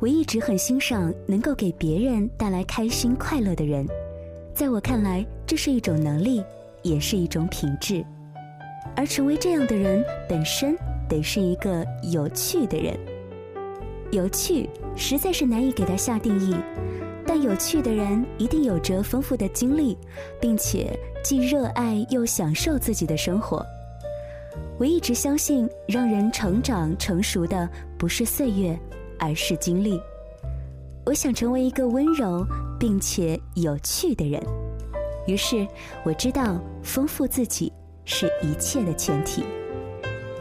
我一直很欣赏能够给别人带来开心快乐的人，在我看来，这是一种能力，也是一种品质。而成为这样的人，本身得是一个有趣的人。有趣实在是难以给他下定义，但有趣的人一定有着丰富的经历，并且既热爱又享受自己的生活。我一直相信，让人成长成熟的不是岁月。而是经历。我想成为一个温柔并且有趣的人，于是我知道丰富自己是一切的前提。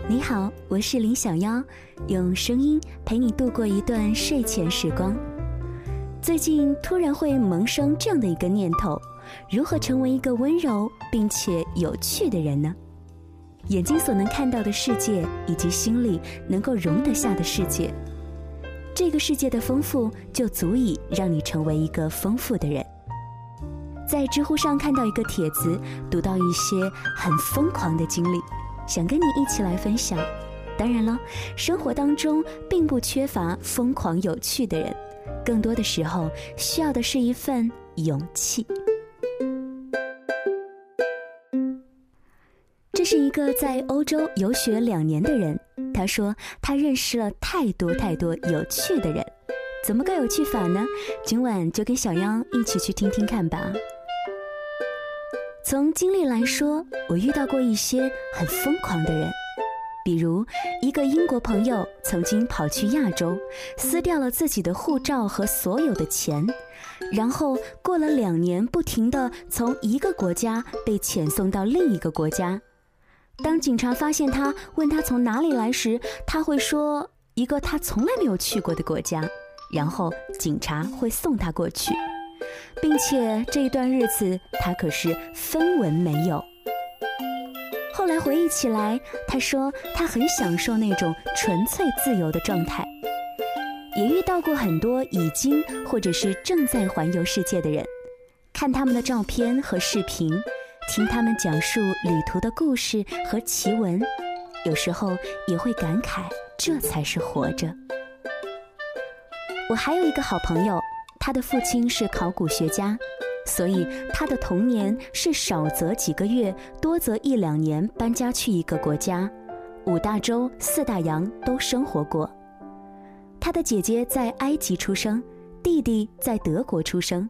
你好，我是林小妖，用声音陪你度过一段睡前时光。最近突然会萌生这样的一个念头：如何成为一个温柔并且有趣的人呢？眼睛所能看到的世界，以及心里能够容得下的世界。这个世界的丰富就足以让你成为一个丰富的人。在知乎上看到一个帖子，读到一些很疯狂的经历，想跟你一起来分享。当然了，生活当中并不缺乏疯狂有趣的人，更多的时候需要的是一份勇气。这是一个在欧洲游学两年的人。他说：“他认识了太多太多有趣的人，怎么个有趣法呢？今晚就跟小妖一起去听听看吧。从经历来说，我遇到过一些很疯狂的人，比如一个英国朋友曾经跑去亚洲，撕掉了自己的护照和所有的钱，然后过了两年，不停的从一个国家被遣送到另一个国家。”当警察发现他，问他从哪里来时，他会说一个他从来没有去过的国家，然后警察会送他过去，并且这一段日子他可是分文没有。后来回忆起来，他说他很享受那种纯粹自由的状态，也遇到过很多已经或者是正在环游世界的人，看他们的照片和视频。听他们讲述旅途的故事和奇闻，有时候也会感慨，这才是活着。我还有一个好朋友，他的父亲是考古学家，所以他的童年是少则几个月，多则一两年搬家去一个国家，五大洲四大洋都生活过。他的姐姐在埃及出生，弟弟在德国出生。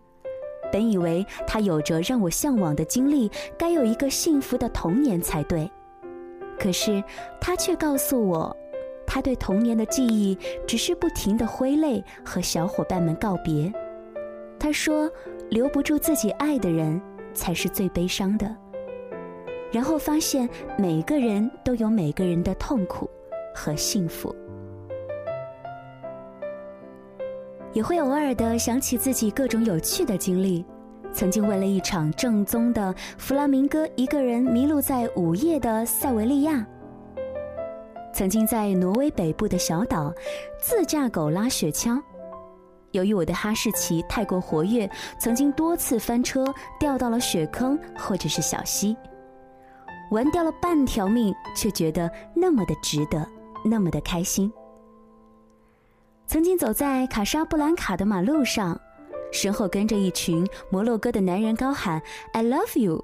本以为他有着让我向往的经历，该有一个幸福的童年才对，可是他却告诉我，他对童年的记忆只是不停的挥泪和小伙伴们告别。他说，留不住自己爱的人才是最悲伤的。然后发现每个人都有每个人的痛苦和幸福。也会偶尔的想起自己各种有趣的经历，曾经为了一场正宗的弗拉明戈，一个人迷路在午夜的塞维利亚；曾经在挪威北部的小岛自驾狗拉雪橇；由于我的哈士奇太过活跃，曾经多次翻车掉到了雪坑或者是小溪，玩掉了半条命，却觉得那么的值得，那么的开心。曾经走在卡沙布兰卡的马路上，身后跟着一群摩洛哥的男人高喊 “I love you”，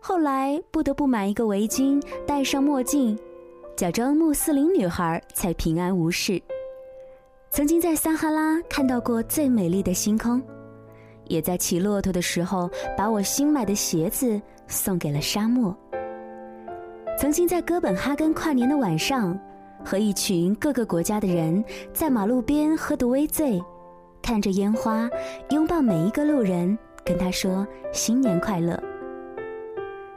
后来不得不买一个围巾，戴上墨镜，假装穆斯林女孩才平安无事。曾经在撒哈拉看到过最美丽的星空，也在骑骆驼的时候把我新买的鞋子送给了沙漠。曾经在哥本哈根跨年的晚上。和一群各个国家的人在马路边喝得微醉，看着烟花，拥抱每一个路人，跟他说新年快乐。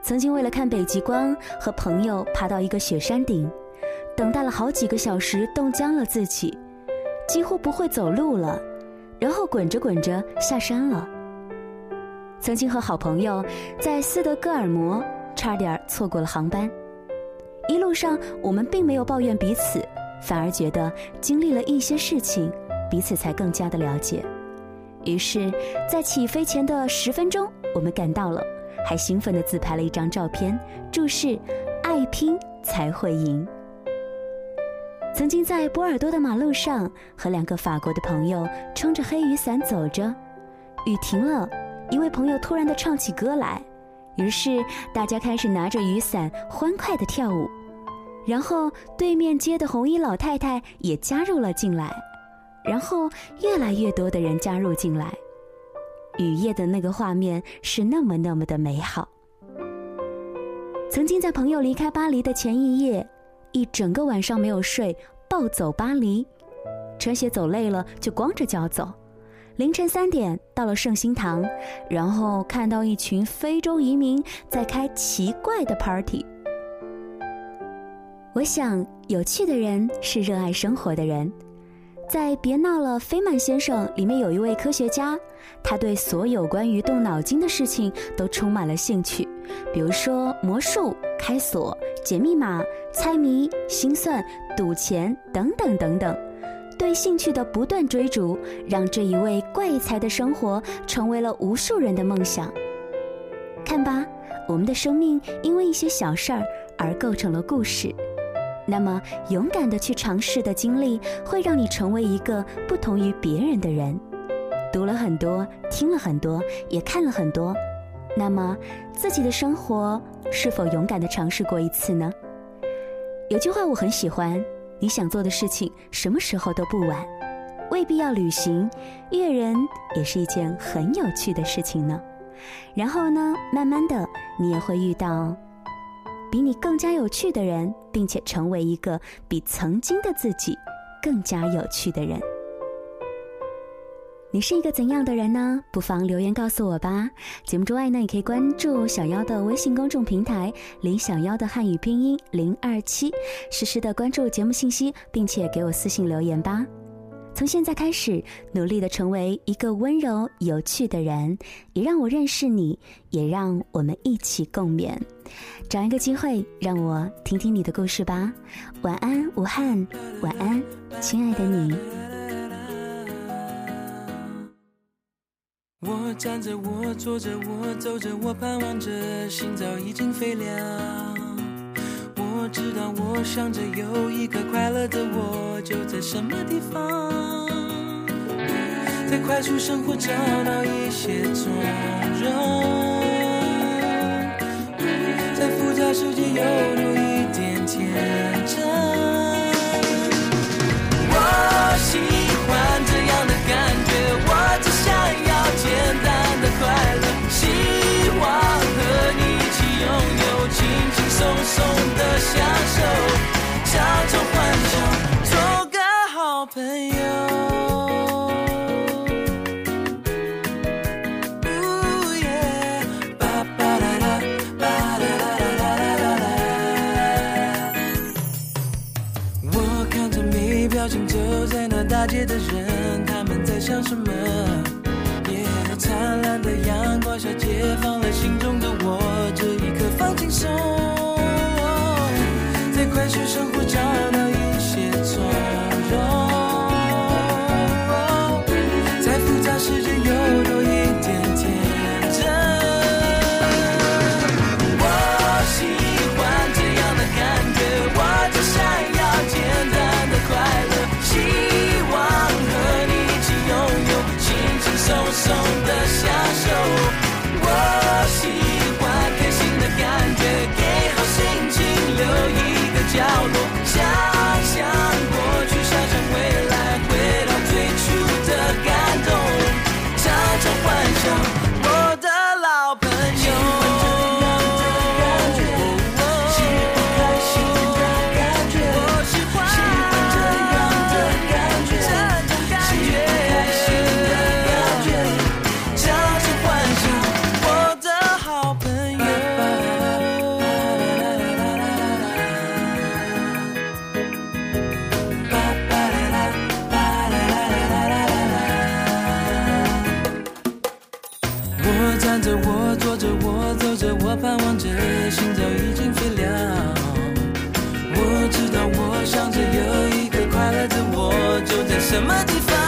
曾经为了看北极光，和朋友爬到一个雪山顶，等待了好几个小时，冻僵了自己，几乎不会走路了，然后滚着滚着下山了。曾经和好朋友在斯德哥尔摩，差点错过了航班。一路上，我们并没有抱怨彼此，反而觉得经历了一些事情，彼此才更加的了解。于是，在起飞前的十分钟，我们赶到了，还兴奋地自拍了一张照片，注释：“爱拼才会赢。”曾经在波尔多的马路上和两个法国的朋友撑着黑雨伞走着，雨停了，一位朋友突然的唱起歌来，于是大家开始拿着雨伞欢快的跳舞，然后对面街的红衣老太太也加入了进来，然后越来越多的人加入进来，雨夜的那个画面是那么那么的美好。曾经在朋友离开巴黎的前一夜。一整个晚上没有睡，暴走巴黎，穿鞋走累了就光着脚走。凌晨三点到了圣心堂，然后看到一群非洲移民在开奇怪的 party。我想，有趣的人是热爱生活的人。在《别闹了，菲曼先生》里面有一位科学家，他对所有关于动脑筋的事情都充满了兴趣，比如说魔术、开锁、解密码、猜谜、心算、赌钱等等等等。对兴趣的不断追逐，让这一位怪才的生活成为了无数人的梦想。看吧，我们的生命因为一些小事儿而构成了故事。那么，勇敢的去尝试的经历，会让你成为一个不同于别人的人。读了很多，听了很多，也看了很多。那么，自己的生活是否勇敢的尝试过一次呢？有句话我很喜欢：你想做的事情，什么时候都不晚。未必要旅行，阅人也是一件很有趣的事情呢。然后呢，慢慢的，你也会遇到。比你更加有趣的人，并且成为一个比曾经的自己更加有趣的人。你是一个怎样的人呢？不妨留言告诉我吧。节目之外呢，也可以关注小妖的微信公众平台“林小妖”的汉语拼音零二七，实时的关注节目信息，并且给我私信留言吧。从现在开始，努力的成为一个温柔有趣的人，也让我认识你，也让我们一起共勉。找一个机会，让我听听你的故事吧。晚安，武汉。晚安，亲爱的你。我站着，我坐着，我走着，我盼望着，心早已经飞了。我知道，我想着，有一个快乐的我，就在什么地方，在快速生活找到一些从容，在复杂世界有多的人，什么地方